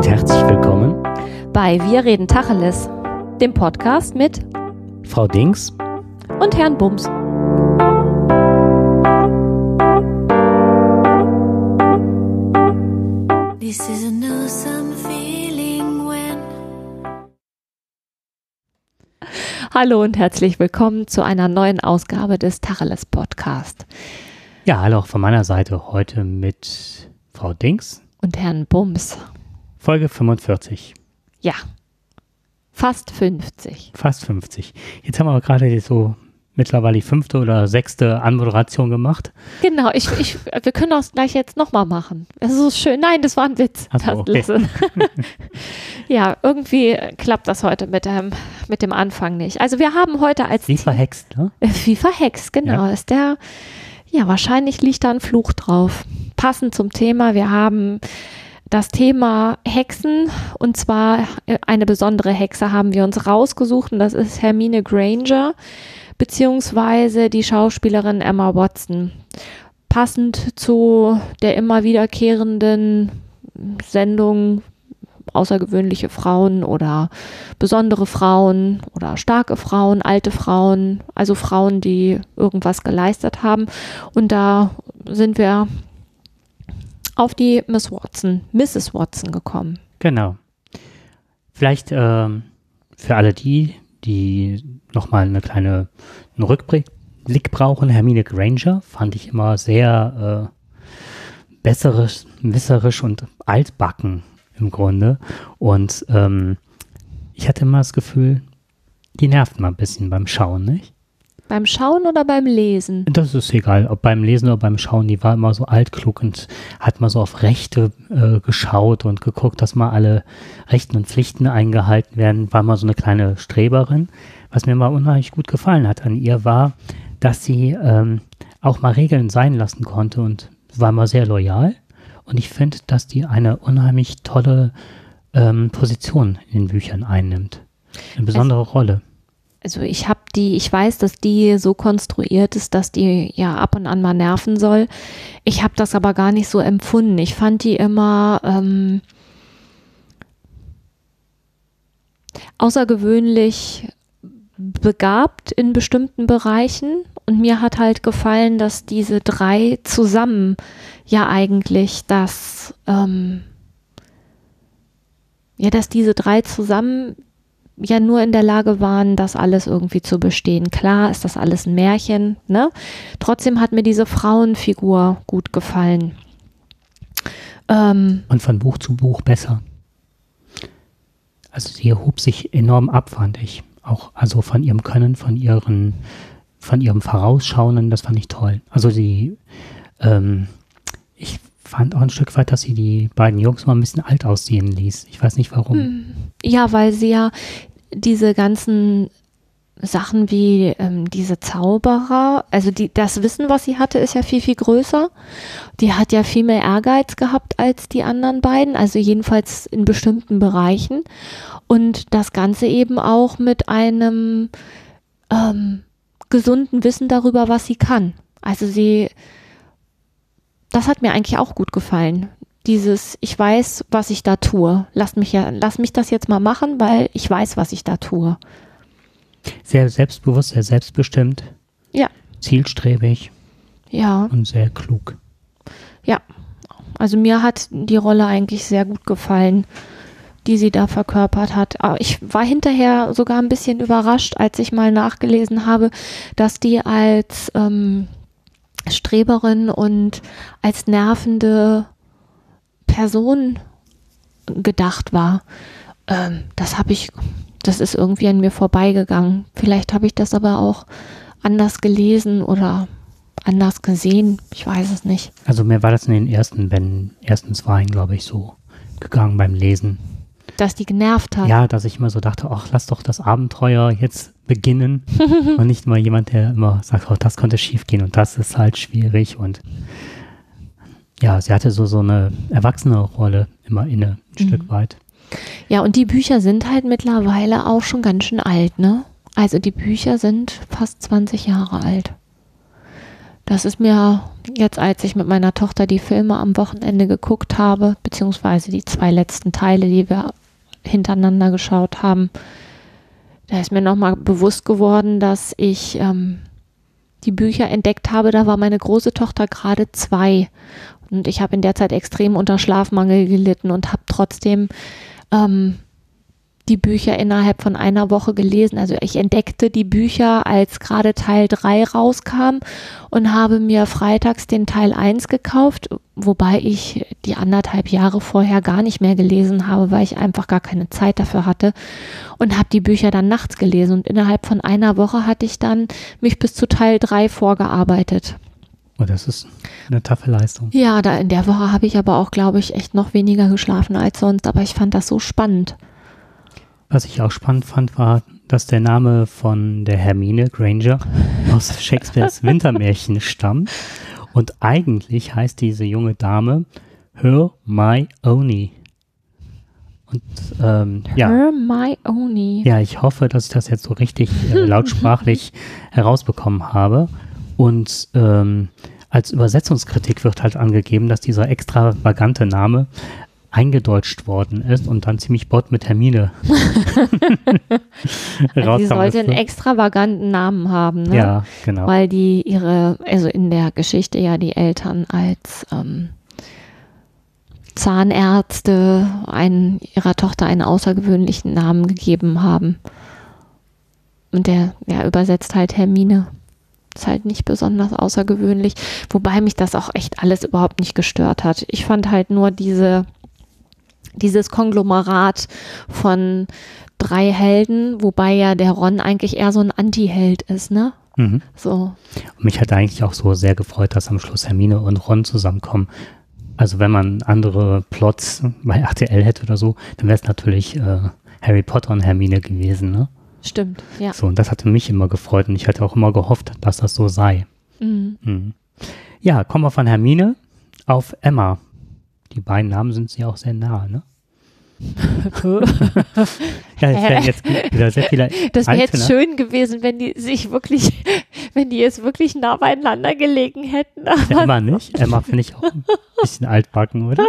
und herzlich willkommen bei Wir reden Tacheles, dem Podcast mit Frau Dings und Herrn Bums. This is a new summer feeling when Hallo und herzlich willkommen zu einer neuen Ausgabe des Tacheles Podcast Ja, hallo auch von meiner Seite heute mit Frau Dings, und Herrn Bums. Folge 45, Ja, fast 50. fast 50. Jetzt haben wir aber gerade so mittlerweile die fünfte oder sechste Anmoderation gemacht. Genau, ich, ich, wir können das gleich jetzt nochmal machen. Das ist so schön. Nein, das war ein Witz. So, okay. Ja, irgendwie klappt das heute mit dem, mit dem Anfang nicht. Also wir haben heute als Wie verhext, ne? Wie verhext, genau. Ja. Ist der, ja, wahrscheinlich liegt da ein Fluch drauf. Passend zum Thema, wir haben das Thema Hexen und zwar äh, eine besondere Hexe haben wir uns rausgesucht und das ist Hermine Granger beziehungsweise die Schauspielerin Emma Watson. Passend zu der immer wiederkehrenden Sendung außergewöhnliche Frauen oder besondere Frauen oder starke Frauen, alte Frauen, also Frauen, die irgendwas geleistet haben. Und da sind wir auf die Miss Watson, Mrs. Watson gekommen. Genau. Vielleicht ähm, für alle die, die nochmal eine kleine einen Rückblick Blick brauchen, Hermine Granger fand ich immer sehr äh, besserisch, wisserisch und altbacken im Grunde. Und ähm, ich hatte immer das Gefühl, die nervt mal ein bisschen beim Schauen, nicht? Beim Schauen oder beim Lesen? Das ist egal, ob beim Lesen oder beim Schauen, die war immer so altklug und hat mal so auf Rechte äh, geschaut und geguckt, dass mal alle Rechten und Pflichten eingehalten werden, war mal so eine kleine Streberin. Was mir mal unheimlich gut gefallen hat an ihr war, dass sie ähm, auch mal Regeln sein lassen konnte und war mal sehr loyal. Und ich finde, dass die eine unheimlich tolle ähm, Position in den Büchern einnimmt. Eine besondere Rolle. Also ich habe die, ich weiß, dass die so konstruiert ist, dass die ja ab und an mal nerven soll. Ich habe das aber gar nicht so empfunden. Ich fand die immer ähm, außergewöhnlich begabt in bestimmten Bereichen. Und mir hat halt gefallen, dass diese drei zusammen ja eigentlich das, ähm, ja, dass diese drei zusammen ja nur in der Lage waren, das alles irgendwie zu bestehen. Klar ist das alles ein Märchen, ne? Trotzdem hat mir diese Frauenfigur gut gefallen. Ähm, Und von Buch zu Buch besser. Also sie hob sich enorm ab, fand ich. Auch also von ihrem Können, von ihren, von ihrem Vorausschauen, das fand ich toll. Also sie, ähm, ich fand auch ein Stück weit, dass sie die beiden Jungs mal ein bisschen alt aussehen ließ. Ich weiß nicht warum. ja, weil sie ja diese ganzen Sachen wie ähm, diese Zauberer, also die, das Wissen, was sie hatte, ist ja viel, viel größer. Die hat ja viel mehr Ehrgeiz gehabt als die anderen beiden, also jedenfalls in bestimmten Bereichen. Und das Ganze eben auch mit einem ähm, gesunden Wissen darüber, was sie kann. Also sie, das hat mir eigentlich auch gut gefallen. Dieses, ich weiß, was ich da tue. Lass mich ja, lass mich das jetzt mal machen, weil ich weiß, was ich da tue. Sehr selbstbewusst, sehr selbstbestimmt, Ja, zielstrebig ja, und sehr klug. ja. Also mir hat die Rolle eigentlich sehr gut gefallen, die sie da verkörpert hat. Aber ich war hinterher sogar ein bisschen überrascht, als ich mal nachgelesen habe, dass die als ähm, Streberin und als nervende Person gedacht war. Ähm, das habe ich, das ist irgendwie an mir vorbeigegangen. Vielleicht habe ich das aber auch anders gelesen oder anders gesehen. Ich weiß es nicht. Also mir war das in den ersten Bänden, ersten zwei, glaube ich, so gegangen beim Lesen. Dass die genervt hat. Ja, dass ich immer so dachte, ach, lass doch das Abenteuer jetzt beginnen und nicht mal jemand, der immer sagt, oh, das könnte schief gehen und das ist halt schwierig und ja, sie hatte so, so eine erwachsene Rolle immer inne, ein Stück weit. Ja, und die Bücher sind halt mittlerweile auch schon ganz schön alt, ne? Also die Bücher sind fast 20 Jahre alt. Das ist mir jetzt, als ich mit meiner Tochter die Filme am Wochenende geguckt habe, beziehungsweise die zwei letzten Teile, die wir hintereinander geschaut haben, da ist mir nochmal bewusst geworden, dass ich ähm, die Bücher entdeckt habe. Da war meine große Tochter gerade zwei und ich habe in der Zeit extrem unter Schlafmangel gelitten und habe trotzdem ähm, die Bücher innerhalb von einer Woche gelesen. Also ich entdeckte die Bücher, als gerade Teil 3 rauskam und habe mir freitags den Teil 1 gekauft, wobei ich die anderthalb Jahre vorher gar nicht mehr gelesen habe, weil ich einfach gar keine Zeit dafür hatte und habe die Bücher dann nachts gelesen und innerhalb von einer Woche hatte ich dann mich bis zu Teil 3 vorgearbeitet. Oh, das ist eine taffe Leistung. Ja, da in der Woche habe ich aber auch, glaube ich, echt noch weniger geschlafen als sonst, aber ich fand das so spannend. Was ich auch spannend fand, war, dass der Name von der Hermine Granger aus Shakespeares Wintermärchen stammt. Und eigentlich heißt diese junge Dame Hermione. Und ähm, ja. Hermione. Ja, ich hoffe, dass ich das jetzt so richtig äh, lautsprachlich herausbekommen habe. Und ähm, als Übersetzungskritik wird halt angegeben, dass dieser extravagante Name eingedeutscht worden ist und dann ziemlich bot mit Hermine rauskam. Sie sollte einen extravaganten Namen haben, ne? Ja, genau. Weil die ihre, also in der Geschichte ja die Eltern als ähm, Zahnärzte einen, ihrer Tochter einen außergewöhnlichen Namen gegeben haben. Und der, ja, übersetzt halt Hermine. Ist halt nicht besonders außergewöhnlich, wobei mich das auch echt alles überhaupt nicht gestört hat. Ich fand halt nur diese dieses Konglomerat von drei Helden, wobei ja der Ron eigentlich eher so ein Anti-Held ist, ne? Mhm. So. Und mich hat eigentlich auch so sehr gefreut, dass am Schluss Hermine und Ron zusammenkommen. Also wenn man andere Plots bei RTL hätte oder so, dann wäre es natürlich äh, Harry Potter und Hermine gewesen, ne? Stimmt, ja. So, und das hatte mich immer gefreut und ich hatte auch immer gehofft, dass das so sei. Mhm. Mhm. Ja, kommen wir von Hermine auf Emma. Die beiden Namen sind sie auch sehr nah, ne? ja, es wären jetzt wieder sehr viele Das wäre jetzt schön gewesen, wenn die sich wirklich, wenn die jetzt wirklich nah beieinander gelegen hätten. Aber Emma nicht. Emma finde ich auch ein bisschen altbacken, oder?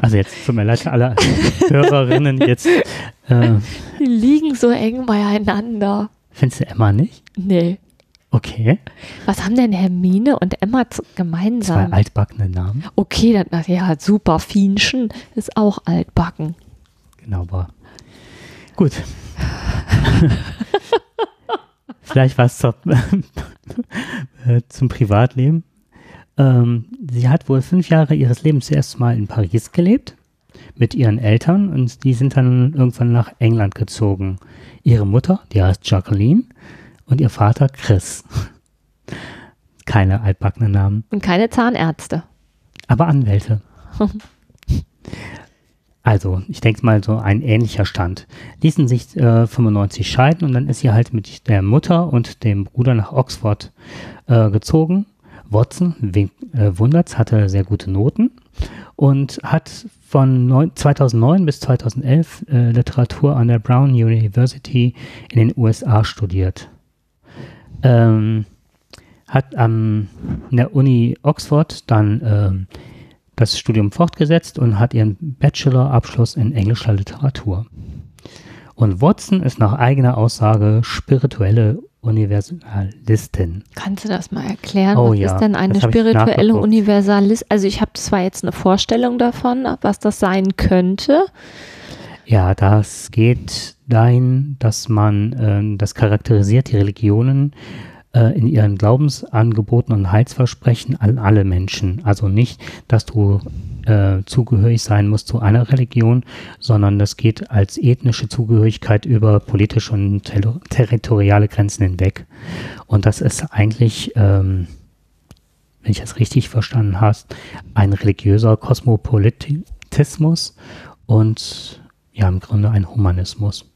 Also jetzt tut mir leid alle Hörerinnen jetzt. Äh, die liegen so eng beieinander. findest du Emma nicht? Nee. Okay. Was haben denn Hermine und Emma zu, Zwei gemeinsam? altbackene Namen. Okay, dann, ach ja, super. Fienchen ist auch altbacken. Genau, aber gut. Vielleicht was zur, äh, zum Privatleben. Ähm, sie hat wohl fünf Jahre ihres Lebens zuerst mal in Paris gelebt mit ihren Eltern und die sind dann irgendwann nach England gezogen. Ihre Mutter, die heißt Jacqueline, und ihr Vater Chris. Keine altbackenen Namen, Und keine Zahnärzte. aber Anwälte. Also, ich denke mal so ein ähnlicher Stand. Ließen sich äh, 95 scheiden und dann ist sie halt mit der Mutter und dem Bruder nach Oxford äh, gezogen. Watson, äh, wundert's, hatte sehr gute Noten und hat von neun, 2009 bis 2011 äh, Literatur an der Brown University in den USA studiert. Ähm, hat am in der Uni Oxford dann ähm, das Studium fortgesetzt und hat ihren Bachelorabschluss in englischer Literatur. Und Watson ist nach eigener Aussage spirituelle Universalistin. Kannst du das mal erklären? Oh was ja, ist denn eine spirituelle. Universalist? Also ich habe zwar jetzt eine Vorstellung davon, was das sein könnte. Ja, das geht dahin, dass man, ähm, das charakterisiert die Religionen äh, in ihren Glaubensangeboten und Heilsversprechen an alle Menschen. Also nicht, dass du äh, zugehörig sein musst zu einer Religion, sondern das geht als ethnische Zugehörigkeit über politische und ter territoriale Grenzen hinweg. Und das ist eigentlich, ähm, wenn ich das richtig verstanden hast, ein religiöser Kosmopolitismus und ja, im Grunde ein Humanismus,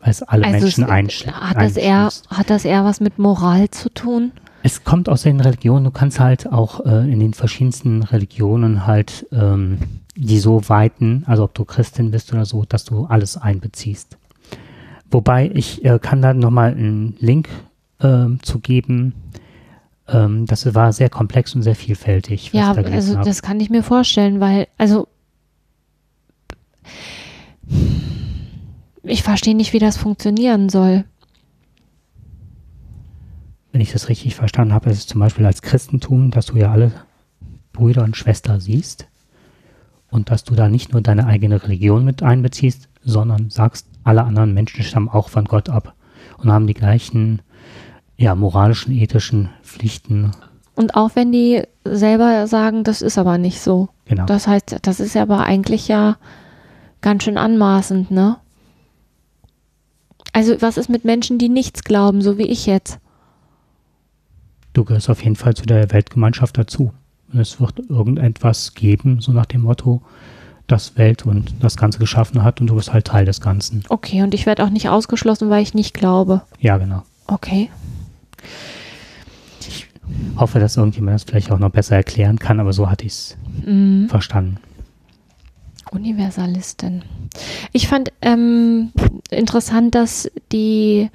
weil es alle Also Menschen einschließt. hat das eher, hat das eher was mit Moral zu tun? Es kommt aus den Religionen, du kannst halt auch äh, in den verschiedensten Religionen halt ähm, die so weiten, also ob du Christin bist oder so, dass du alles einbeziehst. Wobei ich äh, kann da nochmal einen Link ähm, zu geben. ähm, das war sehr komplex und sehr vielfältig. Ja, da also habe. das kann ich mir vorstellen, weil, also ich verstehe nicht, wie das funktionieren soll. Wenn ich das richtig verstanden habe, ist es zum Beispiel als Christentum, dass du ja alle Brüder und Schwestern siehst und dass du da nicht nur deine eigene Religion mit einbeziehst, sondern sagst, alle anderen Menschen stammen auch von Gott ab und haben die gleichen ja, moralischen, ethischen Pflichten. Und auch wenn die selber sagen, das ist aber nicht so. Genau. Das heißt, das ist ja aber eigentlich ja ganz schön anmaßend, ne? Also was ist mit Menschen, die nichts glauben, so wie ich jetzt? du gehörst auf jeden Fall zu der Weltgemeinschaft dazu. Und es wird irgendetwas geben, so nach dem Motto, das Welt und das Ganze geschaffen hat und du bist halt Teil des Ganzen. Okay, und ich werde auch nicht ausgeschlossen, weil ich nicht glaube. Ja, genau. Okay. Hoffe, dass irgendjemand das vielleicht auch noch besser erklären kann, aber so hatte ich es Mhm. verstanden. Universalistin. Ich fand ähm, interessant, dass die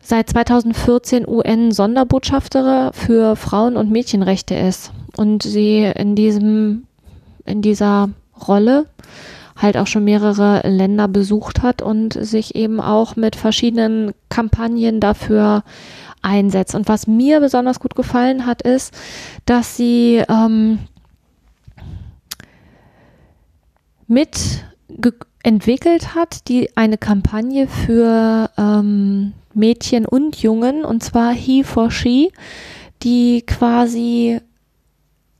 seit 2014 UN-Sonderbotschafterin für Frauen- und Mädchenrechte ist und sie in diesem in dieser Rolle halt auch schon mehrere Länder besucht hat und sich eben auch mit verschiedenen Kampagnen dafür einsetzt. Und was mir besonders gut gefallen hat, ist, dass sie ähm, mit entwickelt hat, die eine Kampagne für ähm, Mädchen und Jungen, und zwar He for She, die quasi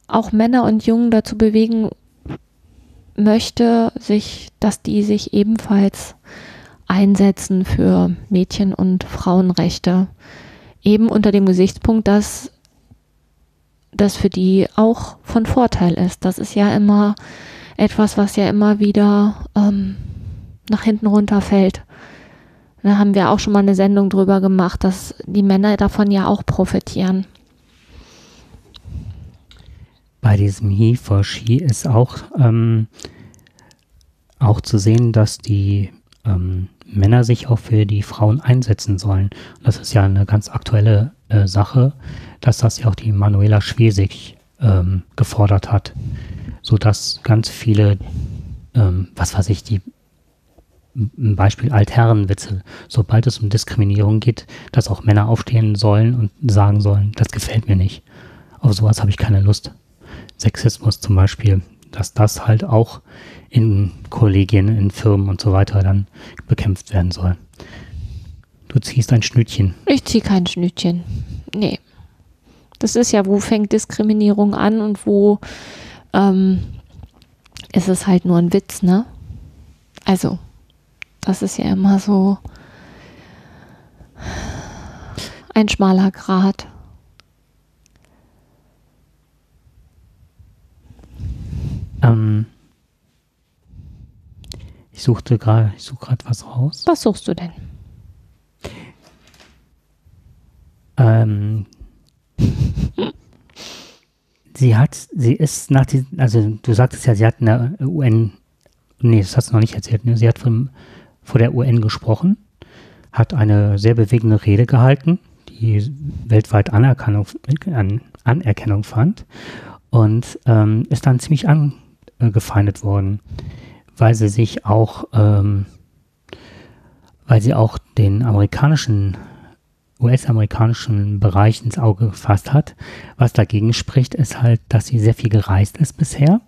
auch Männer und Jungen dazu bewegen möchte, sich, dass die sich ebenfalls einsetzen für Mädchen- und Frauenrechte. Eben unter dem Gesichtspunkt, dass das für die auch von Vorteil ist. Das ist ja immer etwas, was ja immer wieder ähm, nach hinten runterfällt. Da haben wir auch schon mal eine Sendung drüber gemacht, dass die Männer davon ja auch profitieren. Bei diesem He for She ist auch, ähm, auch zu sehen, dass die ähm, Männer sich auch für die Frauen einsetzen sollen. Das ist ja eine ganz aktuelle äh, Sache, dass das ja auch die Manuela Schwesig ähm, gefordert hat, sodass ganz viele, ähm, was weiß ich, die ein Beispiel Altherrenwitze, sobald es um Diskriminierung geht, dass auch Männer aufstehen sollen und sagen sollen, das gefällt mir nicht. Auf sowas habe ich keine Lust. Sexismus zum Beispiel, dass das halt auch in Kollegien, in Firmen und so weiter dann bekämpft werden soll. Du ziehst ein Schnütchen. Ich ziehe kein Schnütchen. Nee. Das ist ja, wo fängt Diskriminierung an und wo ähm, ist es halt nur ein Witz, ne? Also, das ist ja immer so ein schmaler Grat. Ähm, ich suchte gerade, ich suche gerade was raus. Was suchst du denn? Ähm, sie hat, sie ist nach diesem, also du sagtest ja, sie hat in der UN, nee, das hast du noch nicht erzählt, ne? sie hat vom, vor der UN gesprochen, hat eine sehr bewegende Rede gehalten, die weltweit Anerkennung, an, Anerkennung fand und ähm, ist dann ziemlich angefeindet worden, weil sie sich auch, ähm, weil sie auch den amerikanischen US-amerikanischen Bereich ins Auge gefasst hat. Was dagegen spricht, ist halt, dass sie sehr viel gereist ist bisher.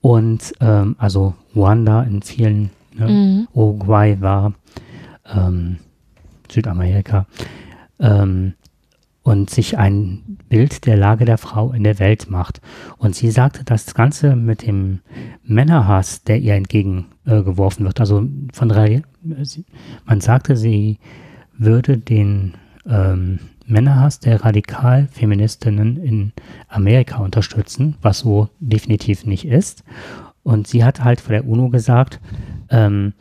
Und ähm, also Ruanda in vielen, ne, Mhm. Uruguay war, ähm, Südamerika, ähm, und sich ein Bild der Lage der Frau in der Welt macht. Und sie sagte, das Ganze mit dem Männerhass, der ihr entgegengeworfen äh, wird, also von drei, man sagte, sie würde den ähm, Männerhass der Radikalfeministinnen in Amerika unterstützen, was so definitiv nicht ist. Und sie hat halt vor der UNO gesagt, ähm,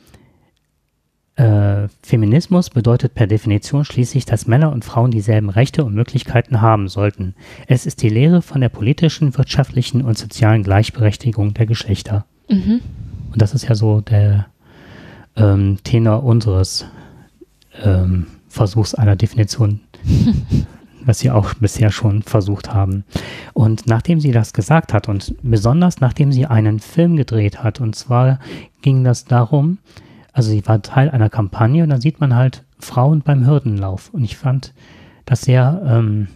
äh, Feminismus bedeutet per Definition schließlich, dass Männer und Frauen dieselben Rechte und Möglichkeiten haben sollten. Es ist die Lehre von der politischen, wirtschaftlichen und sozialen Gleichberechtigung der Geschlechter. Mhm. Und das ist ja so der ähm, Tenor unseres ähm, Versuchs einer Definition was sie auch bisher schon versucht haben. Und nachdem sie das gesagt hat und besonders nachdem sie einen Film gedreht hat, und zwar ging das darum, also sie war Teil einer Kampagne und dann sieht man halt Frauen beim Hürdenlauf. Und ich fand das sehr ähm,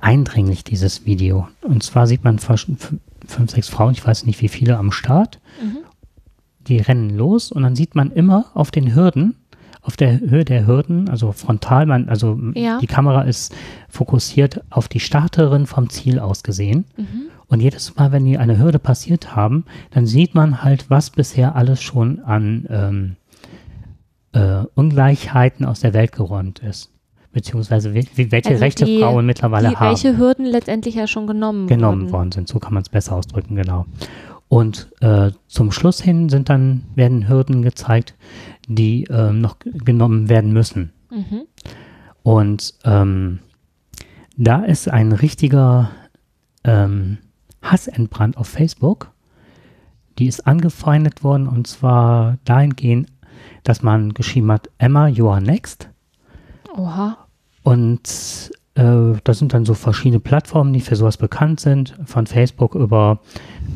eindringlich, dieses Video. Und zwar sieht man fünf, sechs Frauen, ich weiß nicht wie viele, am Start. Mhm. Die rennen los und dann sieht man immer auf den Hürden, auf der Höhe der Hürden, also frontal, man, also ja. die Kamera ist fokussiert auf die Starterin vom Ziel aus gesehen. Mhm. Und jedes Mal, wenn die eine Hürde passiert haben, dann sieht man halt, was bisher alles schon an ähm, äh, Ungleichheiten aus der Welt geräumt ist beziehungsweise wie, welche also Rechte die, Frauen mittlerweile die, haben. Welche Hürden letztendlich ja schon genommen, genommen worden. worden sind. So kann man es besser ausdrücken, genau. Und äh, zum Schluss hin sind dann werden Hürden gezeigt, die äh, noch genommen werden müssen. Mhm. Und ähm, da ist ein richtiger ähm, Hass entbrannt auf Facebook. Die ist angefeindet worden und zwar dahingehend, dass man geschrieben hat, Emma, you are next. Oha. Und äh, das sind dann so verschiedene Plattformen, die für sowas bekannt sind, von Facebook über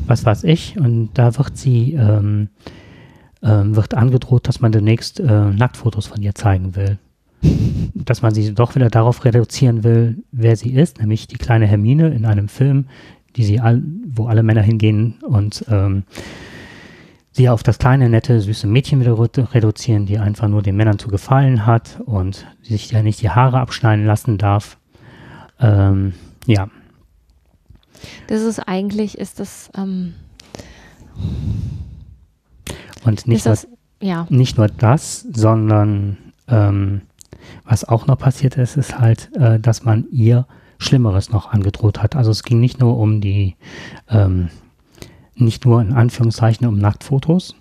was weiß ich. Und da wird sie, ähm, ähm, wird angedroht, dass man demnächst äh, Nacktfotos von ihr zeigen will. dass man sie doch wieder darauf reduzieren will, wer sie ist, nämlich die kleine Hermine in einem Film, die sie all, wo alle Männer hingehen und ähm, sie auf das kleine, nette, süße Mädchen wieder reduzieren, die einfach nur den Männern zu gefallen hat und sich ja nicht die Haare abschneiden lassen darf. Ähm, ja. Das ist eigentlich, ist das, ähm, und nicht, das, nur, ja. nicht nur das, sondern ähm, was auch noch passiert ist, ist halt, äh, dass man ihr Schlimmeres noch angedroht hat. Also es ging nicht nur um die ähm, nicht nur in Anführungszeichen um Nacktfotos,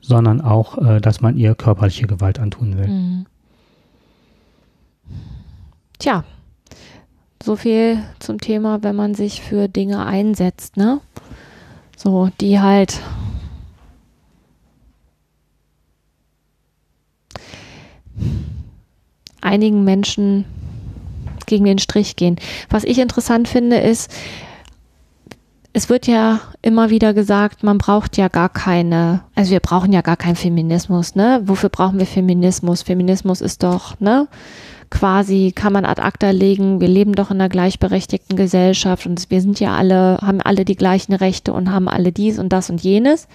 sondern auch, äh, dass man ihr körperliche Gewalt antun will. Mhm. Tja, so viel zum Thema, wenn man sich für Dinge einsetzt, ne? So, die halt einigen Menschen gegen den Strich gehen. Was ich interessant finde, ist, es wird ja immer wieder gesagt, man braucht ja gar keine, also wir brauchen ja gar keinen Feminismus, ne? Wofür brauchen wir Feminismus? Feminismus ist doch, ne? Quasi kann man ad acta legen, wir leben doch in einer gleichberechtigten Gesellschaft und wir sind ja alle, haben alle die gleichen Rechte und haben alle dies und das und jenes.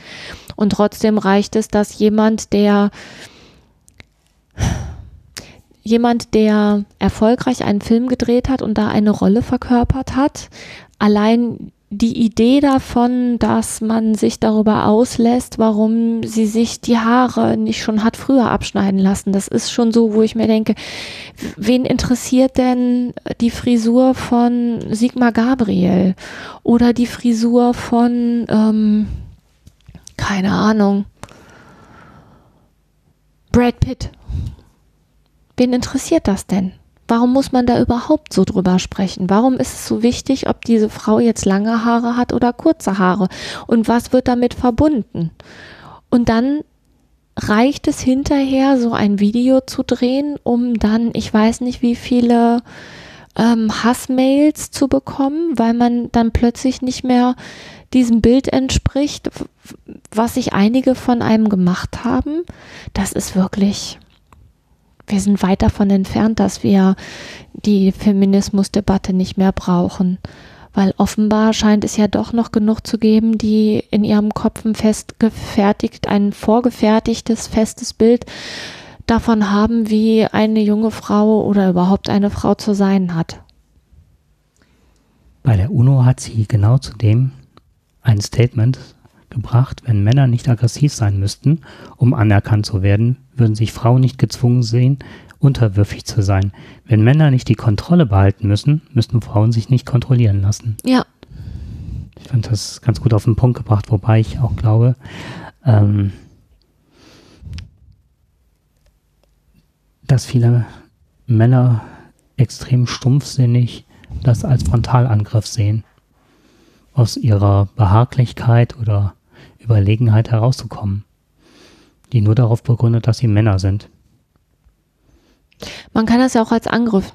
Und trotzdem reicht es, dass jemand, der jemand, der erfolgreich einen Film gedreht hat und da eine Rolle verkörpert hat, allein die Idee davon, dass man sich darüber auslässt, warum sie sich die Haare nicht schon hat früher abschneiden lassen. Das ist schon so, wo ich mir denke, wen interessiert denn die Frisur von Sigmar Gabriel oder die Frisur von, ähm, keine Ahnung, Brad Pitt? Wen interessiert das denn? Warum muss man da überhaupt so drüber sprechen? Warum ist es so wichtig, ob diese Frau jetzt lange Haare hat oder kurze Haare? Und was wird damit verbunden? Und dann reicht es hinterher, so ein Video zu drehen, um dann, ich weiß nicht, wie viele ähm, Hassmails zu bekommen, weil man dann plötzlich nicht mehr diesem Bild entspricht, was sich einige von einem gemacht haben. Das ist wirklich wir sind weit davon entfernt, dass wir die Feminismusdebatte nicht mehr brauchen. Weil offenbar scheint es ja doch noch genug zu geben, die in ihrem Kopf ein festgefertigt, ein vorgefertigtes, festes Bild davon haben, wie eine junge Frau oder überhaupt eine Frau zu sein hat. Bei der UNO hat sie genau zu dem ein Statement gebracht, wenn Männer nicht aggressiv sein müssten, um anerkannt zu werden, würden sich Frauen nicht gezwungen sehen, unterwürfig zu sein. Wenn Männer nicht die Kontrolle behalten müssen, müssten Frauen sich nicht kontrollieren lassen. Ja. Ich fand das ganz gut auf den Punkt gebracht, wobei ich auch glaube, ähm, dass viele Männer extrem stumpfsinnig das als Frontalangriff sehen. Aus ihrer Behaglichkeit oder Überlegenheit herauszukommen die nur darauf begründet, dass sie Männer sind. Man kann das ja auch als Angriff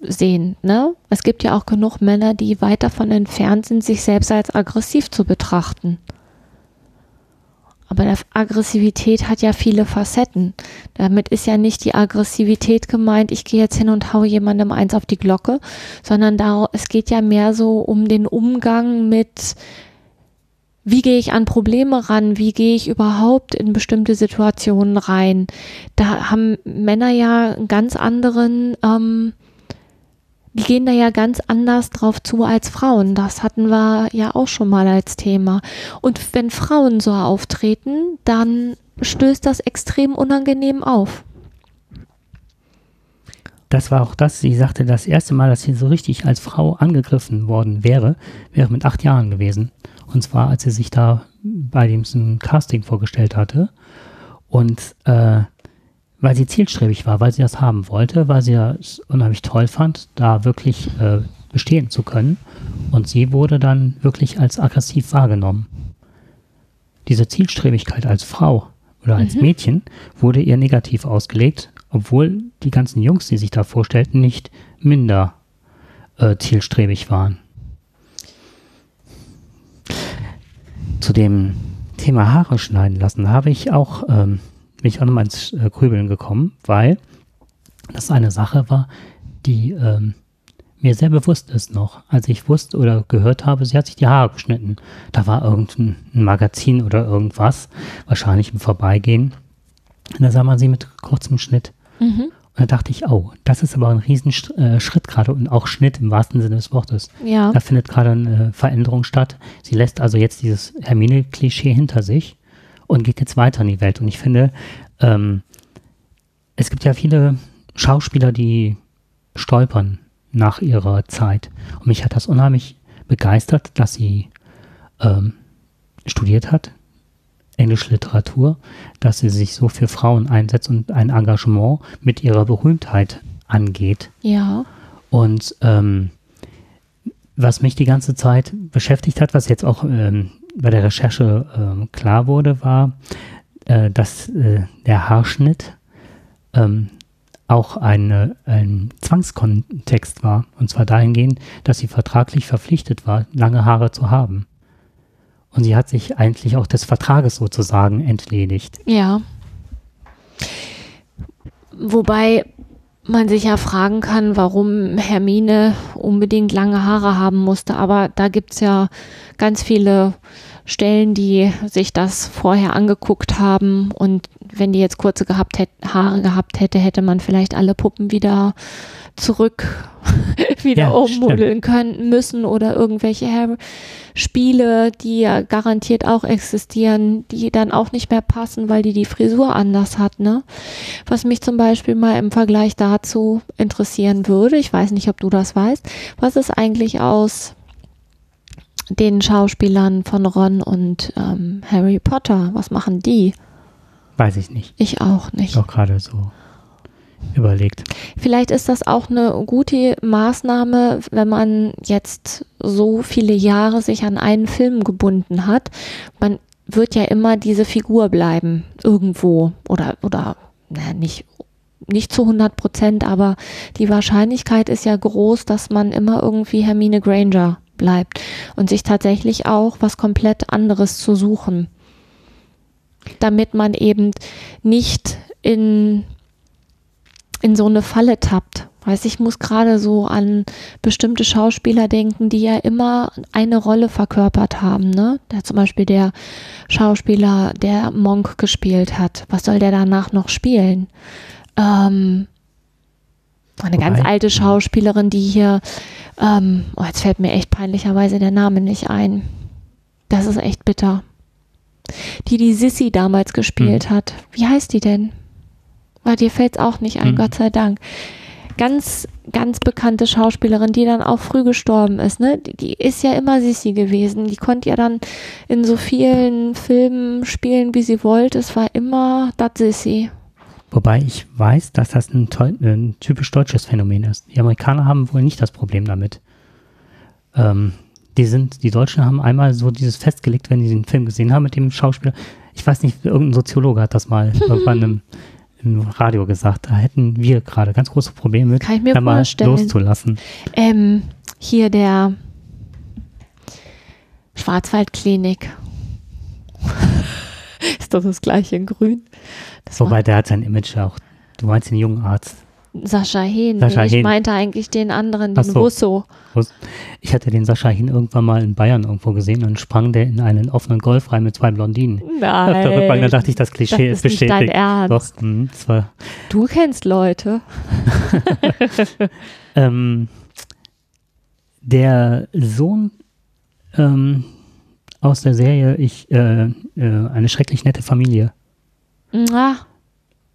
sehen. Ne? Es gibt ja auch genug Männer, die weit davon entfernt sind, sich selbst als aggressiv zu betrachten. Aber Aggressivität hat ja viele Facetten. Damit ist ja nicht die Aggressivität gemeint, ich gehe jetzt hin und haue jemandem eins auf die Glocke, sondern da, es geht ja mehr so um den Umgang mit, wie gehe ich an Probleme ran, wie gehe ich überhaupt in bestimmte Situationen rein. Da haben Männer ja einen ganz anderen ähm, die gehen da ja ganz anders drauf zu als Frauen. Das hatten wir ja auch schon mal als Thema. Und wenn Frauen so auftreten, dann stößt das extrem unangenehm auf. Das war auch das, sie sagte, das erste Mal, dass sie so richtig als Frau angegriffen worden wäre, wäre mit acht Jahren gewesen. Und zwar, als sie sich da bei dem Casting vorgestellt hatte. Und äh, weil sie zielstrebig war, weil sie das haben wollte, weil sie das unheimlich toll fand, da wirklich äh, bestehen zu können. Und sie wurde dann wirklich als aggressiv wahrgenommen. Diese Zielstrebigkeit als Frau oder als mhm. Mädchen wurde ihr negativ ausgelegt, obwohl die ganzen Jungs, die sich da vorstellten, nicht minder äh, zielstrebig waren. Zu dem Thema Haare schneiden lassen habe ich auch ähm, bin ich auch nochmal ins äh, Grübeln gekommen, weil das eine Sache war, die ähm, mir sehr bewusst ist noch, als ich wusste oder gehört habe, sie hat sich die Haare geschnitten. Da war irgendein Magazin oder irgendwas, wahrscheinlich im Vorbeigehen. Und da sah man sie mit kurzem Schnitt. Mhm. Und da dachte ich, oh, das ist aber ein Riesenschritt äh, gerade und auch Schnitt im wahrsten Sinne des Wortes. Ja. Da findet gerade eine Veränderung statt. Sie lässt also jetzt dieses Hermine-Klischee hinter sich und geht jetzt weiter in die Welt. Und ich finde, ähm, es gibt ja viele Schauspieler, die stolpern nach ihrer Zeit. Und mich hat das unheimlich begeistert, dass sie ähm, studiert hat, englische Literatur, dass sie sich so für Frauen einsetzt und ein Engagement mit ihrer Berühmtheit angeht. Ja. Und ähm, was mich die ganze Zeit beschäftigt hat, was jetzt auch ähm, bei der Recherche äh, klar wurde, war, äh, dass äh, der Haarschnitt ähm, auch eine, ein Zwangskontext war. Und zwar dahingehend, dass sie vertraglich verpflichtet war, lange Haare zu haben. Und sie hat sich eigentlich auch des Vertrages sozusagen entledigt. Ja. Wobei man sich ja fragen kann, warum Hermine unbedingt lange Haare haben musste. Aber da gibt es ja ganz viele Stellen, die sich das vorher angeguckt haben. Und wenn die jetzt kurze gehabt hätte, Haare gehabt hätte, hätte man vielleicht alle Puppen wieder zurück wieder ja, ummodeln können müssen oder irgendwelche Spiele, die ja garantiert auch existieren, die dann auch nicht mehr passen, weil die die Frisur anders hat, ne? Was mich zum Beispiel mal im Vergleich dazu interessieren würde, ich weiß nicht, ob du das weißt, was ist eigentlich aus den Schauspielern von Ron und ähm, Harry Potter, was machen die? Weiß ich nicht. Ich auch nicht. Auch gerade so überlegt. Vielleicht ist das auch eine gute Maßnahme, wenn man jetzt so viele Jahre sich an einen Film gebunden hat. Man wird ja immer diese Figur bleiben, irgendwo oder, oder na, nicht, nicht zu 100 Prozent, aber die Wahrscheinlichkeit ist ja groß, dass man immer irgendwie Hermine Granger bleibt und sich tatsächlich auch was komplett anderes zu suchen, damit man eben nicht in in so eine Falle tappt. Weiß ich muss gerade so an bestimmte Schauspieler denken, die ja immer eine Rolle verkörpert haben. Ne? Der zum Beispiel der Schauspieler, der Monk gespielt hat. Was soll der danach noch spielen? Ähm, eine ganz alte Schauspielerin, die hier, ähm, oh, jetzt fällt mir echt peinlicherweise der Name nicht ein. Das ist echt bitter. Die die Sissy damals gespielt hm. hat. Wie heißt die denn? Weil dir fällt es auch nicht ein, mhm. Gott sei Dank. Ganz, ganz bekannte Schauspielerin, die dann auch früh gestorben ist, ne? Die, die ist ja immer Sissi gewesen. Die konnte ja dann in so vielen Filmen spielen, wie sie wollte. Es war immer das Sissi. Wobei ich weiß, dass das ein, ein, typisch deutsches Phänomen ist. Die Amerikaner haben wohl nicht das Problem damit. Ähm, die sind, die Deutschen haben einmal so dieses festgelegt, wenn die den Film gesehen haben mit dem Schauspieler. Ich weiß nicht, irgendein Soziologe hat das mal irgendwann im im Radio gesagt. Da hätten wir gerade ganz große Probleme mit, Kann ich mir da mal loszulassen. Ähm, hier der Schwarzwaldklinik. Ist doch das gleiche in grün. Das Wobei der hat sein Image auch. Du meinst den jungen Arzt. Sascha Hehn. Sascha nee, ich Hehn. meinte eigentlich den anderen, den so. Russo. Ich hatte den Sascha Hin irgendwann mal in Bayern irgendwo gesehen und sprang der in einen offenen Golf rein mit zwei Blondinen. Auf der Rückbank, da Nein. dachte ich, das Das Klischee ist ist nicht dein bestätigt. Ernst. Doch, mh, das war, Du kennst Leute. ähm, der Sohn ähm, aus der Serie ich äh, äh, eine schrecklich nette Familie Ah,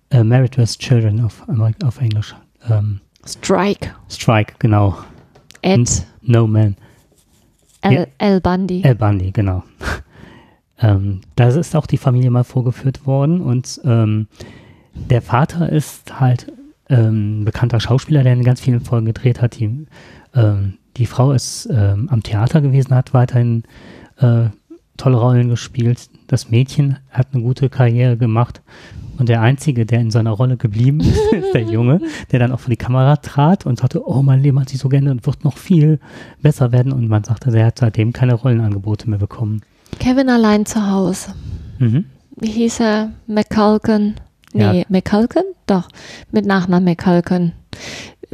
äh, Married with Children auf, auf Englisch ähm, Strike. Strike genau Ed No Man L. L. Bundy. El Bundy genau ähm, da ist auch die Familie mal vorgeführt worden und ähm, der Vater ist halt ähm, ein bekannter Schauspieler, der in ganz vielen Folgen gedreht hat. Die, ähm, die Frau ist ähm, am Theater gewesen, hat weiterhin äh, tolle Rollen gespielt. Das Mädchen hat eine gute Karriere gemacht. Und der Einzige, der in seiner Rolle geblieben ist, ist der Junge, der dann auch vor die Kamera trat und sagte, oh, mein Leben hat sich so geändert und wird noch viel besser werden. Und man sagte, er hat seitdem keine Rollenangebote mehr bekommen. Kevin allein zu Hause. Mhm. Wie hieß er? McCulkin. Nee, Ja. McCulkin? Doch, mit Nachnamen McCulkin.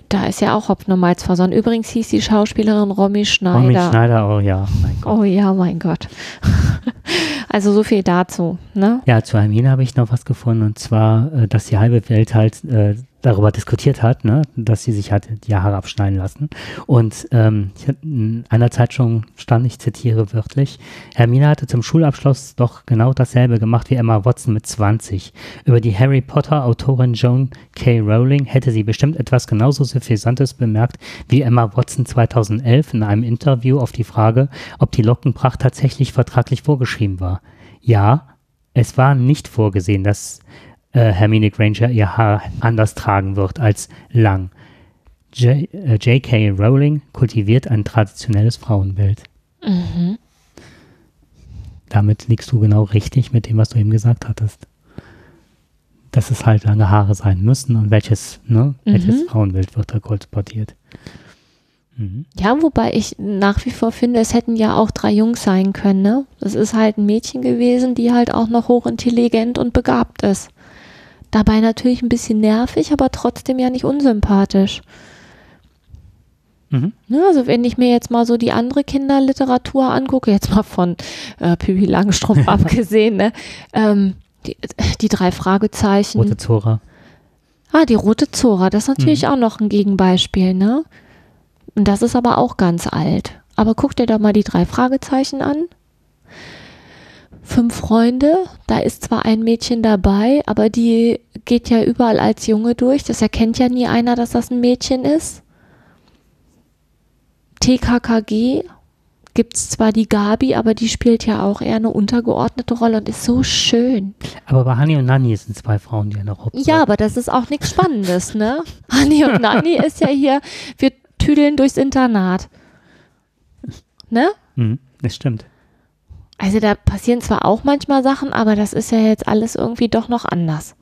Da ist ja auch Hopfen und Malz versonnen. Übrigens hieß die Schauspielerin Romy Schneider. Romy Schneider, oh ja, mein Gott. Oh ja, mein Gott. also so viel dazu, ne? Ja, zu Hermine habe ich noch was gefunden und zwar, äh, dass die halbe Welt halt äh, darüber diskutiert hat, ne, dass sie sich hat die Haare abschneiden lassen. Und ähm, in einer Zeitung stand, ich zitiere wörtlich, Hermine hatte zum Schulabschluss doch genau dasselbe gemacht wie Emma Watson mit 20. Über die Harry Potter Autorin Joan K. Rowling hätte sie bestimmt etwas genauso Suffisantes bemerkt wie Emma Watson 2011 in einem Interview auf die Frage, ob die Lockenpracht tatsächlich vertraglich vorgeschrieben war. Ja, es war nicht vorgesehen, dass äh, Hermine Granger ihr Haar anders tragen wird als lang. J- äh, J.K. Rowling kultiviert ein traditionelles Frauenbild. Mhm. Damit liegst du genau richtig mit dem, was du eben gesagt hattest. Dass es halt lange Haare sein müssen und welches, ne, welches Mhm. Frauenbild wird da kolportiert. Mhm. Ja, wobei ich nach wie vor finde, es hätten ja auch drei Jungs sein können, ne? Das ist halt ein Mädchen gewesen, die halt auch noch hochintelligent und begabt ist. Dabei natürlich ein bisschen nervig, aber trotzdem ja nicht unsympathisch. Mhm. Ne, also wenn ich mir jetzt mal so die andere Kinderliteratur angucke, jetzt mal von äh, Pippi Langstrumpf abgesehen, ne? ähm, die, die drei Fragezeichen. Rote Zora. Ah, die rote Zora, das ist natürlich Mhm. auch noch ein Gegenbeispiel, ne? Und das ist aber auch ganz alt. Aber guck dir doch mal die drei Fragezeichen an. Fünf Freunde, da ist zwar ein Mädchen dabei, aber die geht ja überall als Junge durch. Das erkennt ja nie einer, dass das ein Mädchen ist. TKKG gibt's zwar die Gabi, aber die spielt ja auch eher eine untergeordnete Rolle und ist so schön. Aber bei Hani und Nani sind zwei Frauen, die eine Hauptrolle Ja, aber das ist auch nichts Spannendes, ne? Anni und Nanni ist ja hier, wir tüdeln durchs Internat. Ne? Mhm, das stimmt. Also da passieren zwar auch manchmal Sachen, aber das ist ja jetzt alles irgendwie doch noch anders.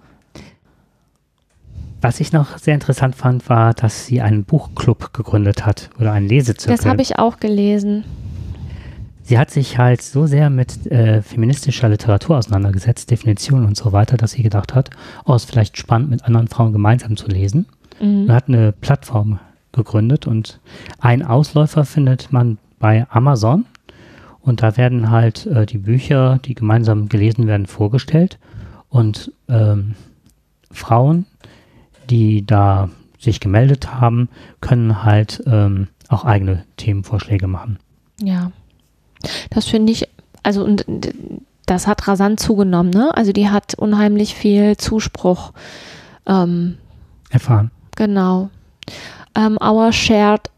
Was ich noch sehr interessant fand, war, dass sie einen Buchclub gegründet hat oder einen Lesezirkel. Das habe ich auch gelesen. Sie hat sich halt so sehr mit äh, feministischer Literatur auseinandergesetzt, Definitionen und so weiter, dass sie gedacht hat, oh, ist vielleicht spannend, mit anderen Frauen gemeinsam zu lesen. Mhm. Und hat eine Plattform gegründet und ein Ausläufer findet man bei Amazon. Und da werden halt äh, die Bücher, die gemeinsam gelesen werden, vorgestellt. Und ähm, Frauen, die da sich gemeldet haben, können halt ähm, auch eigene Themenvorschläge machen. Ja. Das finde ich, also und das hat rasant zugenommen, ne? Also die hat unheimlich viel Zuspruch. Ähm, Erfahren. genau. Ähm, our shared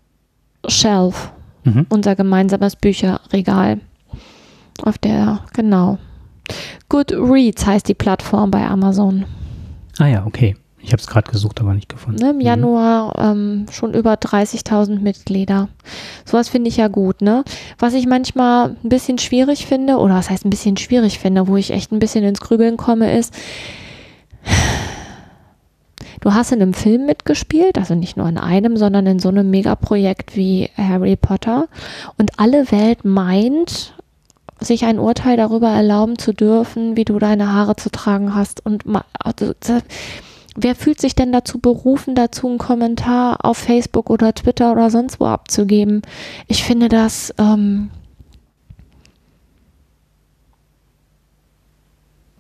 shelf. Mhm. unser gemeinsames Bücherregal. Auf der, genau. Goodreads heißt die Plattform bei Amazon. Ah ja, okay. Ich habe es gerade gesucht, aber nicht gefunden. Ne, Im Mhm. Januar ähm, schon über 30.000 Mitglieder. Sowas finde ich ja gut, ne? Was ich manchmal ein bisschen schwierig finde, oder was heißt ein bisschen schwierig finde, wo ich echt ein bisschen ins Grübeln komme, ist, du hast in einem Film mitgespielt, also nicht nur in einem, sondern in so einem Megaprojekt wie Harry Potter. Und alle Welt meint, sich ein Urteil darüber erlauben zu dürfen, wie du deine Haare zu tragen hast. Und also, wer fühlt sich denn dazu berufen, dazu einen Kommentar auf Facebook oder Twitter oder sonst wo abzugeben? Ich finde das. Ähm,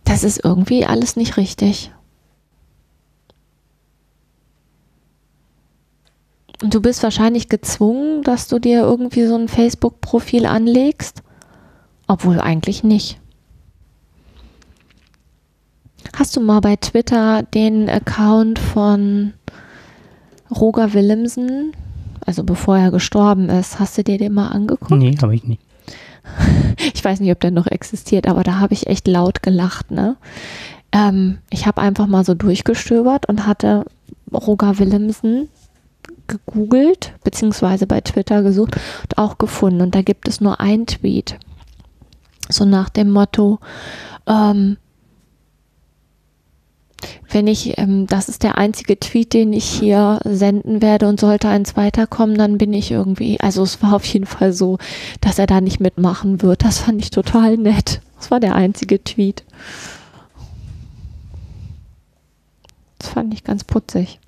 das ist irgendwie alles nicht richtig. Und du bist wahrscheinlich gezwungen, dass du dir irgendwie so ein Facebook-Profil anlegst, obwohl eigentlich nicht. Hast du mal bei Twitter den Account von Roger Willemsen, also bevor er gestorben ist, hast du dir den mal angeguckt? Nee, habe ich nicht. Ich weiß nicht, ob der noch existiert, aber da habe ich echt laut gelacht. Ne? Ähm, ich habe einfach mal so durchgestöbert und hatte Roger Willemsen gegoogelt, beziehungsweise bei Twitter gesucht und auch gefunden. Und da gibt es nur ein Tweet. So nach dem Motto, ähm, wenn ich, ähm, das ist der einzige Tweet, den ich hier senden werde und sollte eins weiterkommen, dann bin ich irgendwie, also es war auf jeden Fall so, dass er da nicht mitmachen wird. Das fand ich total nett. Das war der einzige Tweet. Das fand ich ganz putzig.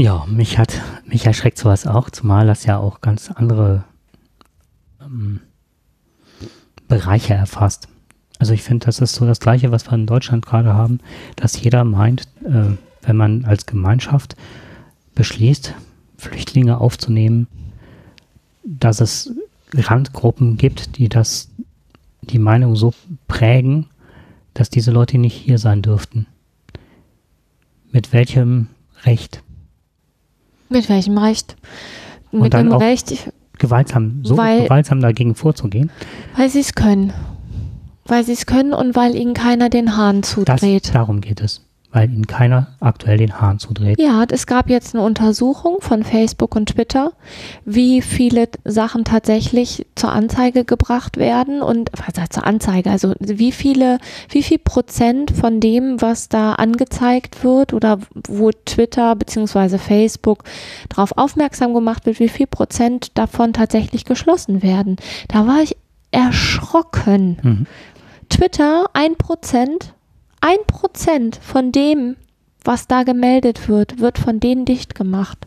Ja, mich hat, mich erschreckt sowas auch, zumal das ja auch ganz andere ähm, Bereiche erfasst. Also ich finde, das ist so das Gleiche, was wir in Deutschland gerade haben, dass jeder meint, äh, wenn man als Gemeinschaft beschließt, Flüchtlinge aufzunehmen, dass es Randgruppen gibt, die das, die Meinung so prägen, dass diese Leute nicht hier sein dürften. Mit welchem Recht? Mit welchem Recht? Und Mit dem Recht, gewaltsam, so Weil- gewaltsam dagegen vorzugehen, weil sie es können. Weil sie es können und weil ihnen keiner den Hahn das, zudreht. darum geht es. Weil ihnen keiner aktuell den Hahn zudreht. Ja, es gab jetzt eine Untersuchung von Facebook und Twitter, wie viele Sachen tatsächlich zur Anzeige gebracht werden und was heißt zur Anzeige, also wie viele, wie viel Prozent von dem, was da angezeigt wird oder wo Twitter beziehungsweise Facebook darauf aufmerksam gemacht wird, wie viel Prozent davon tatsächlich geschlossen werden. Da war ich erschrocken. Mhm. Twitter, ein Prozent, ein Prozent von dem, was da gemeldet wird, wird von denen dicht gemacht.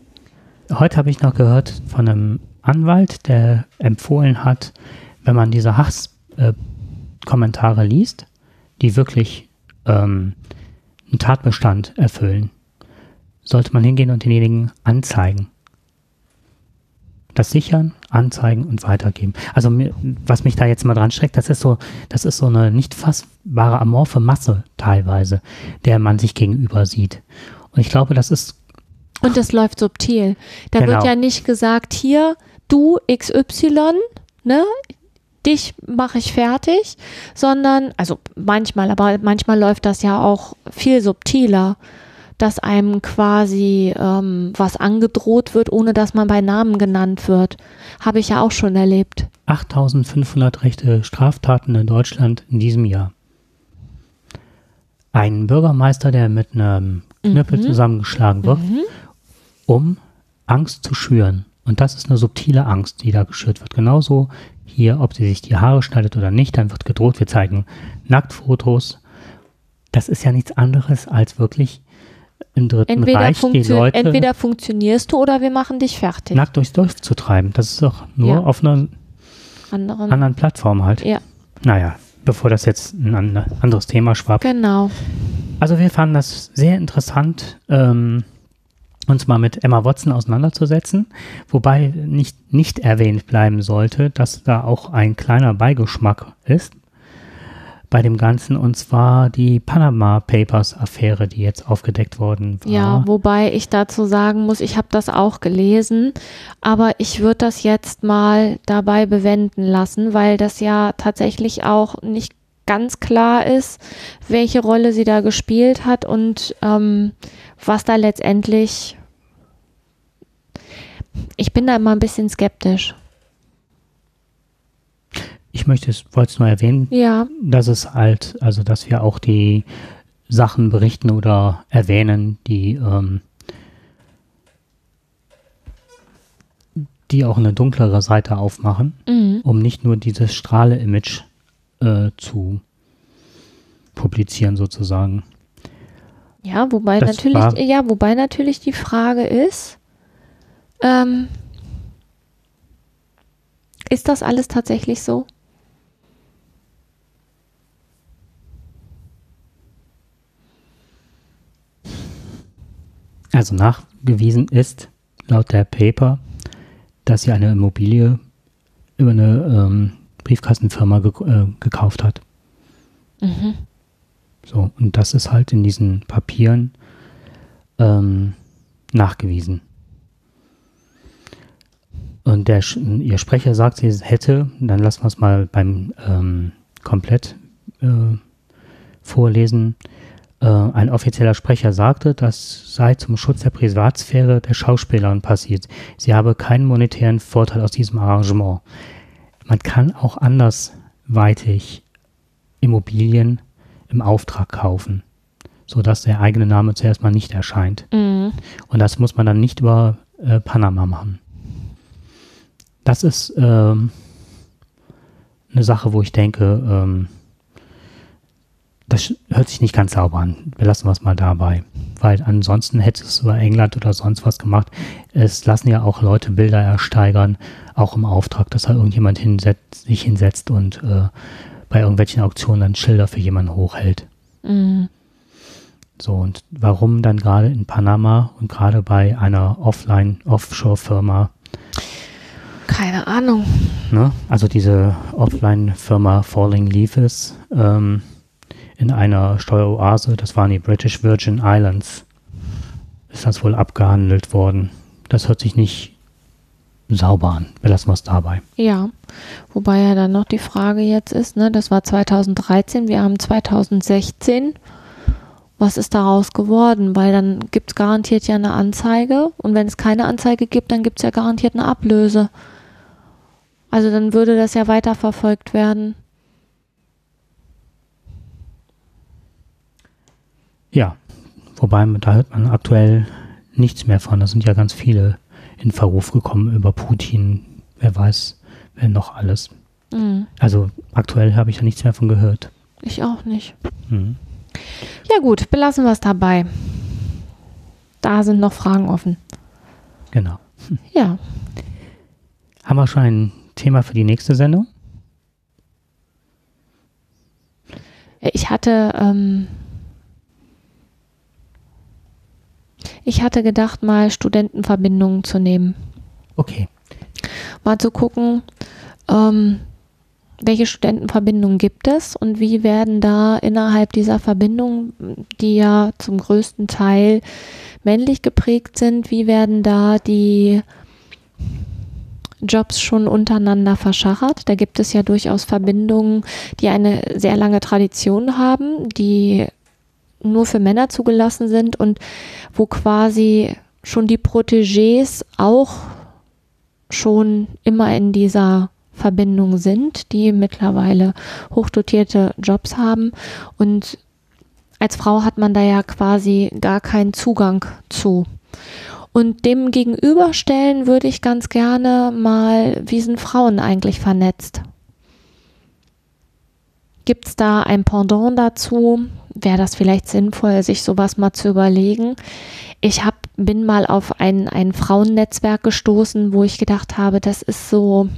Heute habe ich noch gehört von einem Anwalt, der empfohlen hat, wenn man diese Hasskommentare äh, liest, die wirklich ähm, einen Tatbestand erfüllen, sollte man hingehen und denjenigen anzeigen. Das sichern, anzeigen und weitergeben. Also was mich da jetzt mal dran schreckt, das ist so, das ist so eine nicht fassbare amorphe Masse teilweise, der man sich gegenüber sieht. Und ich glaube, das ist Und es läuft subtil. Da Genau. wird ja nicht gesagt, hier, du XY, ne? Dich mache ich fertig, sondern, also manchmal, aber manchmal läuft das ja auch viel subtiler, dass einem quasi ähm, was angedroht wird, ohne dass man bei Namen genannt wird. Habe ich ja auch schon erlebt. 8500 rechte Straftaten in Deutschland in diesem Jahr. Ein Bürgermeister, der mit einem Knüppel Mhm. zusammengeschlagen wird, um Angst zu schüren. Und das ist eine subtile Angst, die da geschürt wird. Genauso hier, ob sie sich die Haare schneidet oder nicht, dann wird gedroht, wir zeigen Nacktfotos. Das ist ja nichts anderes als wirklich im Dritten Entweder, Reich die Leute entweder funktionierst du oder wir machen dich fertig. nackt durchs Dorf zu treiben. Das ist doch nur Ja. auf einer Anderen. anderen Plattform halt. Ja, Naja, bevor das jetzt ein an- anderes Thema schwappt. genau. Also wir fanden das sehr interessant, ähm, uns mal mit Emma Watson auseinanderzusetzen, wobei nicht, nicht erwähnt bleiben sollte, dass da auch ein kleiner Beigeschmack ist bei dem Ganzen, und zwar die Panama Papers Affäre, die jetzt aufgedeckt worden war. Ja, wobei ich dazu sagen muss, ich habe das auch gelesen, aber ich würde das jetzt mal dabei bewenden lassen, weil das ja tatsächlich auch nicht ganz klar ist, welche Rolle sie da gespielt hat und ähm, was da letztendlich. Ich bin da immer ein bisschen skeptisch. Ich möchte es, wollte es nur erwähnen, Ja, dass es halt, also dass wir auch die Sachen berichten oder erwähnen, die, ähm, die auch eine dunklere Seite aufmachen, mhm. um nicht nur dieses Strahle-Image äh, zu publizieren sozusagen. ja, wobei Das natürlich, war- ja, wobei natürlich die Frage ist, ähm, ist das alles tatsächlich so? Also nachgewiesen ist laut der Paper, dass sie eine Immobilie über eine ähm, Briefkastenfirma gek äh, gekauft hat. Mhm. So, und das ist halt in diesen Papieren ähm, nachgewiesen. Und der, ihr Sprecher sagt, sie hätte, dann lassen wir es mal beim ähm, komplett äh, vorlesen. Äh, ein offizieller Sprecher sagte, das sei zum Schutz der Privatsphäre der Schauspielerin passiert. Sie habe keinen monetären Vorteil aus diesem Arrangement. Man kann auch andersweitig Immobilien im Auftrag kaufen, sodass der eigene Name zuerst mal nicht erscheint. Mhm. Und das muss man dann nicht über äh, Panama machen. Das ist ähm, eine Sache, wo ich denke, ähm, das hört sich nicht ganz sauber an. Wir lassen es mal dabei. Weil ansonsten hätte es über England oder sonst was gemacht. Es lassen ja auch Leute Bilder ersteigern, auch im Auftrag, dass da irgendjemand hinsetzt, sich hinsetzt und äh, bei irgendwelchen Auktionen dann Schilder für jemanden hochhält. Mhm. So, und warum dann gerade in Panama und gerade bei einer Offline-Offshore-Firma, Keine Ahnung. ne? also diese Offline-Firma Falling Leaves ähm, in einer Steueroase, das waren die British Virgin Islands, ist das wohl abgehandelt worden. Das hört sich nicht sauber an. Belassen wir es dabei. Ja, wobei ja dann noch die Frage jetzt ist, ne, das war 2013, wir haben 2016. Was ist daraus geworden? Weil dann gibt es garantiert ja eine Anzeige und wenn es keine Anzeige gibt, dann gibt es ja garantiert eine Ablöse. Also dann würde das ja weiterverfolgt werden. Ja, wobei da hört man aktuell nichts mehr von. Da sind ja ganz viele in Verruf gekommen über Putin. Wer weiß, wer noch alles. Hm, Also aktuell habe ich da nichts mehr von gehört. ich auch nicht. Mhm. Ja gut, belassen wir es dabei. Da sind noch Fragen offen. Genau. Ja, Haben wir schon ein Thema für die nächste Sendung? Ich hatte, ähm, ich hatte gedacht, mal Studentenverbindungen zu nehmen. Okay. Mal zu gucken, ähm, welche Studentenverbindungen gibt es und wie werden da innerhalb dieser Verbindungen, die ja zum größten Teil männlich geprägt sind, wie werden da die Jobs schon untereinander verschachert. Da gibt es ja durchaus Verbindungen, die eine sehr lange Tradition haben, die nur für Männer zugelassen sind und wo quasi schon die Protégés auch schon immer in dieser Verbindung sind, die mittlerweile hochdotierte Jobs haben und als Frau hat man da ja quasi gar keinen Zugang zu. Und dem gegenüberstellen würde ich ganz gerne mal, wie sind Frauen eigentlich vernetzt? Gibt es da ein Pendant dazu? Wäre das vielleicht sinnvoll, sich sowas mal zu überlegen? Ich hab, bin mal auf ein, ein Frauennetzwerk gestoßen, wo ich gedacht habe, das ist so,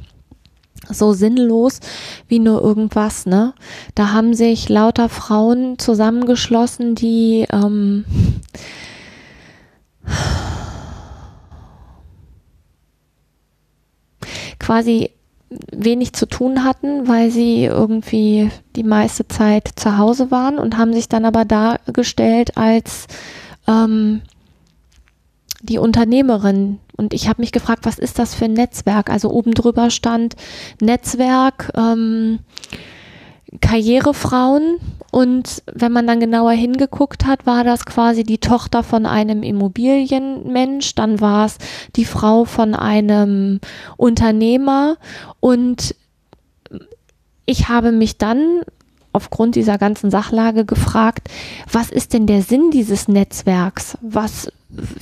so sinnlos wie nur irgendwas, ne? Da haben sich lauter Frauen zusammengeschlossen, die ähm, quasi wenig zu tun hatten, weil sie irgendwie die meiste Zeit zu Hause waren und haben sich dann aber dargestellt als ähm, die Unternehmerin. Und ich habe mich gefragt, was ist das für ein Netzwerk? Also oben drüber stand Netzwerk, ähm, Karrierefrauen. Und wenn man dann genauer hingeguckt hat, war das quasi die Tochter von einem Immobilienmensch, dann war es die Frau von einem Unternehmer und ich habe mich dann aufgrund dieser ganzen Sachlage gefragt, was ist denn der Sinn dieses Netzwerks? Was,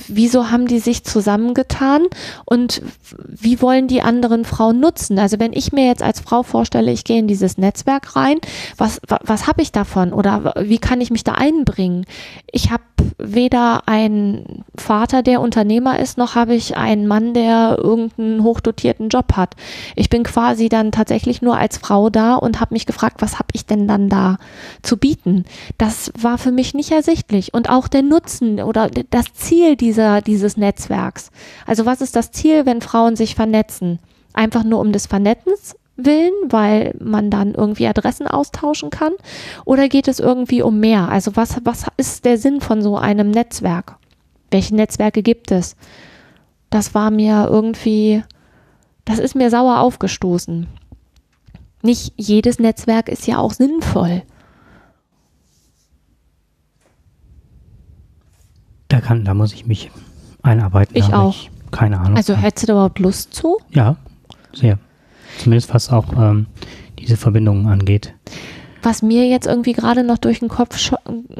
wieso haben die sich zusammengetan und wie wollen die anderen Frauen nutzen? Also wenn ich mir jetzt als Frau vorstelle, ich gehe in dieses Netzwerk rein, was, was, was habe ich davon oder wie kann ich mich da einbringen? Ich habe weder einen Vater, der Unternehmer ist, noch habe ich einen Mann, der irgendeinen hochdotierten Job hat. Ich bin quasi dann tatsächlich nur als Frau da und habe mich gefragt, was habe ich denn dann da zu bieten? Das war für mich nicht ersichtlich und auch der Nutzen oder das Ziel dieser dieses Netzwerks. Also was ist das Ziel, wenn Frauen sich vernetzen? Einfach nur um des Vernetzens willen, weil man dann irgendwie Adressen austauschen kann? Oder geht es irgendwie um mehr? Also was, was ist der Sinn von so einem Netzwerk? Welche Netzwerke gibt es? Das war mir irgendwie, das ist mir sauer aufgestoßen. Nicht jedes Netzwerk ist ja auch sinnvoll. Da kann, da muss ich mich einarbeiten. Ich auch. Ich keine Ahnung. Also hättest du überhaupt Lust zu? Ja, sehr. Zumindest was auch ähm, diese Verbindungen angeht. Was mir jetzt irgendwie gerade noch durch den Kopf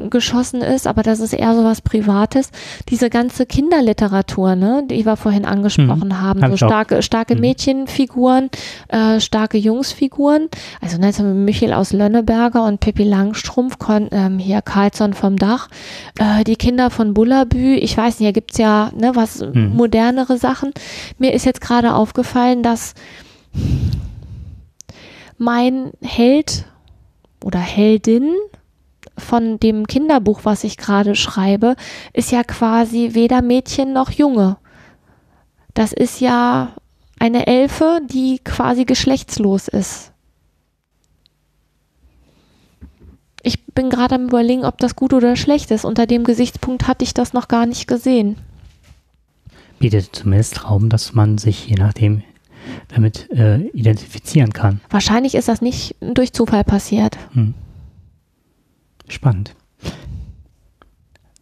geschossen ist, aber das ist eher so was Privates, diese ganze Kinderliteratur, ne, die wir vorhin angesprochen mhm. haben, Hab so starke, starke Mhm. Mädchenfiguren, äh, starke Jungsfiguren. Also ne, Michael aus Lönneberger und Pippi Langstrumpf, kon, ähm, hier Karlsson vom Dach, äh, die Kinder von Bullabü, ich weiß nicht, hier gibt's ja ne, was Mhm. modernere Sachen. Mir ist jetzt gerade aufgefallen, dass mein Held oder Heldin von dem Kinderbuch, was ich gerade schreibe, ist ja quasi weder Mädchen noch Junge. Das ist ja eine Elfe, die quasi geschlechtslos ist. Ich bin gerade am überlegen, ob das gut oder schlecht ist. Unter dem Gesichtspunkt hatte ich das noch gar nicht gesehen. Bietet zumindest Raum, dass man sich je nachdem damit äh, identifizieren kann. Wahrscheinlich ist das nicht durch Zufall passiert. Hm. Spannend.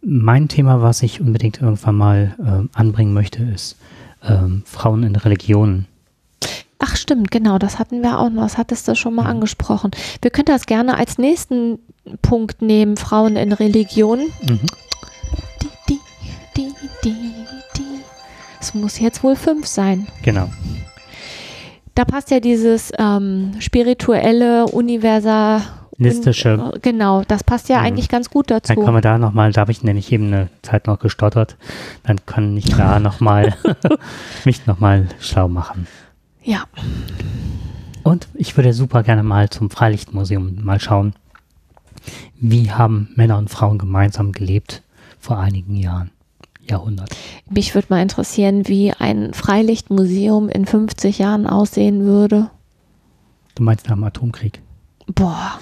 Mein Thema, was ich unbedingt irgendwann mal ähm, anbringen möchte, ist ähm, Frauen in Religionen. Ach stimmt, genau, das hatten wir auch noch, das hattest du schon mal angesprochen. Wir könnten das gerne als nächsten Punkt nehmen, Frauen in Religionen. Mhm. Die, die, die, die, die. Es muss jetzt wohl fünf sein. Genau. Da passt ja dieses ähm, spirituelle, universal. Listische. Un- genau, das passt ja Mhm. eigentlich ganz gut Dann dazu. kann man da nochmal, da habe ich nämlich eben eine Zeit noch gestottert, dann kann ich da nochmal mich nochmal schlau machen. Ja, Und ich würde super gerne mal zum Freilichtmuseum mal schauen, wie haben Männer und Frauen gemeinsam gelebt vor einigen Jahren, Jahrhunderten. mich würde mal interessieren, wie ein Freilichtmuseum in 50 Jahren aussehen würde. Du meinst nach dem Atomkrieg? Boah.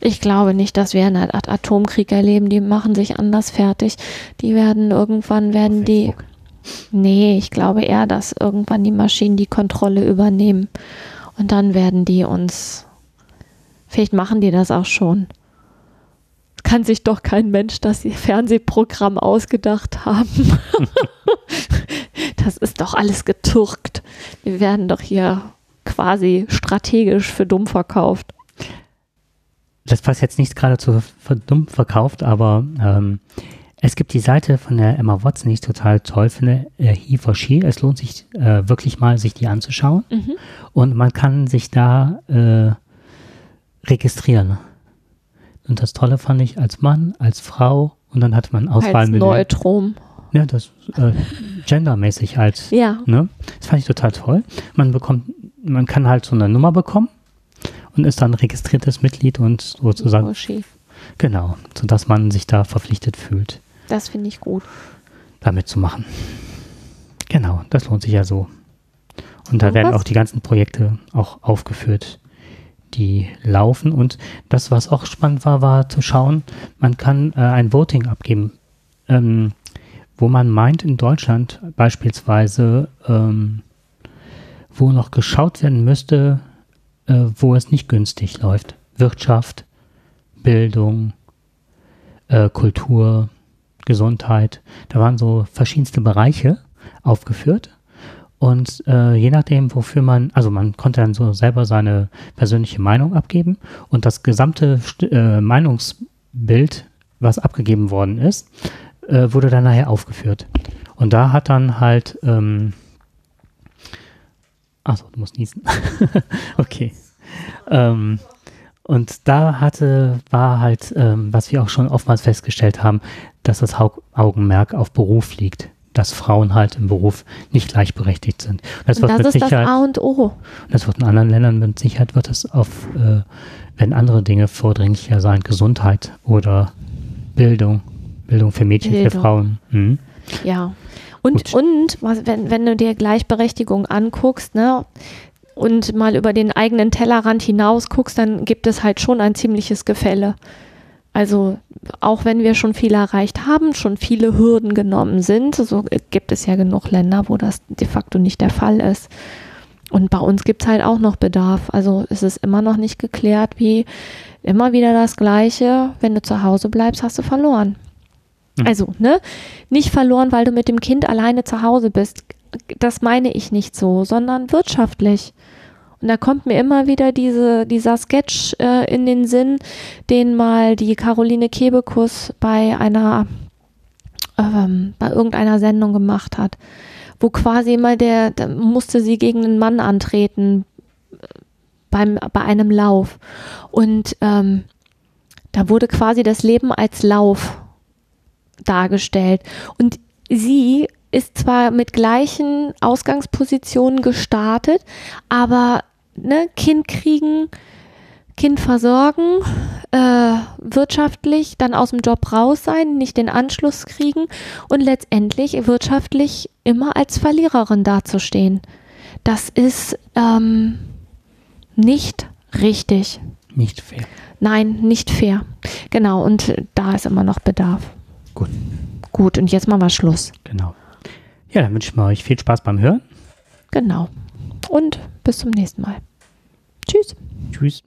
Ich glaube nicht, dass wir eine Art Atomkrieg erleben. Die machen sich anders fertig. Die werden irgendwann werden die. Nee, ich glaube eher, dass irgendwann die Maschinen die Kontrolle übernehmen. Und dann werden die uns. Vielleicht machen die das auch schon. Kann sich doch kein Mensch das Fernsehprogramm ausgedacht haben. das ist doch alles getürkt. Wir werden doch hier quasi strategisch für dumm verkauft. Das passt jetzt nicht gerade zu ver- dumm verkauft, aber ähm, es gibt die Seite von der Emma Watson, die ich total toll finde, äh, He for She. Es lohnt sich äh, wirklich mal, sich die anzuschauen. Mhm. Und man kann sich da äh, registrieren. Und das Tolle fand ich als Mann, als Frau und dann hatte man Als Auswahlmenü. Neutrum. Ja, das äh, gendermäßig als Ja. Ne? Das fand ich total toll. Man bekommt, man kann halt so eine Nummer bekommen und ist dann registriertes Mitglied und sozusagen, Uschi. genau, sodass man sich da verpflichtet fühlt, Das finde ich gut. damit zu machen. Genau, das lohnt sich ja so. Und da werden Irgendwas? auch die ganzen Projekte auch aufgeführt, die laufen. Und das, was auch spannend war, war zu schauen, man kann äh, ein Voting abgeben, ähm, wo man meint, in Deutschland beispielsweise, ähm, wo noch geschaut werden müsste, äh, wo es nicht günstig läuft. Wirtschaft, Bildung, äh, Kultur, Gesundheit. Da waren so verschiedenste Bereiche aufgeführt. Und äh, je nachdem, wofür man, also man konnte dann so selber seine persönliche Meinung abgeben und das gesamte äh, Meinungsbild, was abgegeben worden ist, äh, wurde dann nachher aufgeführt. Und da hat dann halt, ähm, achso, du musst niesen. okay. Ähm, und da hatte, war halt, ähm, was wir auch schon oftmals festgestellt haben, dass das Augenmerk auf Beruf liegt dass Frauen halt im Beruf nicht gleichberechtigt sind. Das, das ist das A und O. Das wird in anderen Ländern mit Sicherheit wird es auf, äh, wenn andere Dinge vordringlicher sein, Gesundheit oder Bildung, Bildung für Mädchen, Bildung. für Frauen. Mhm. Ja. Und, und was, wenn, wenn du dir Gleichberechtigung anguckst, ne, und mal über den eigenen Tellerrand hinaus guckst, dann gibt es halt schon ein ziemliches Gefälle. Also auch wenn wir schon viel erreicht haben, schon viele Hürden genommen sind, so gibt es ja genug Länder, wo das de facto nicht der Fall ist. Und bei uns gibt es halt auch noch Bedarf. Also es ist immer noch nicht geklärt, wie immer wieder das Gleiche. Wenn du zu Hause bleibst, hast du verloren. Mhm. Also, ne? Nicht verloren, weil du mit dem Kind alleine zu Hause bist. Das meine ich nicht so, sondern wirtschaftlich. Und da kommt mir immer wieder diese, dieser Sketch äh, in den Sinn, den mal die Caroline Kebekus bei einer, ähm, bei irgendeiner Sendung gemacht hat, wo quasi immer der, da musste sie gegen einen Mann antreten beim, bei einem Lauf. Und ähm, da wurde quasi das Leben als Lauf dargestellt. Und sie ist zwar mit gleichen Ausgangspositionen gestartet, aber ne, Kind kriegen, Kind versorgen, äh, wirtschaftlich dann aus dem Job raus sein, nicht den Anschluss kriegen und letztendlich wirtschaftlich immer als Verliererin dazustehen. Das ist ähm, nicht richtig. Nicht fair. Nein, nicht fair. Genau, und da ist immer noch Bedarf. Gut. Gut, und jetzt machen wir Schluss. Genau. Ja, dann wünsche ich euch viel Spaß beim Hören. Genau. Und bis zum nächsten Mal. Tschüss. Tschüss.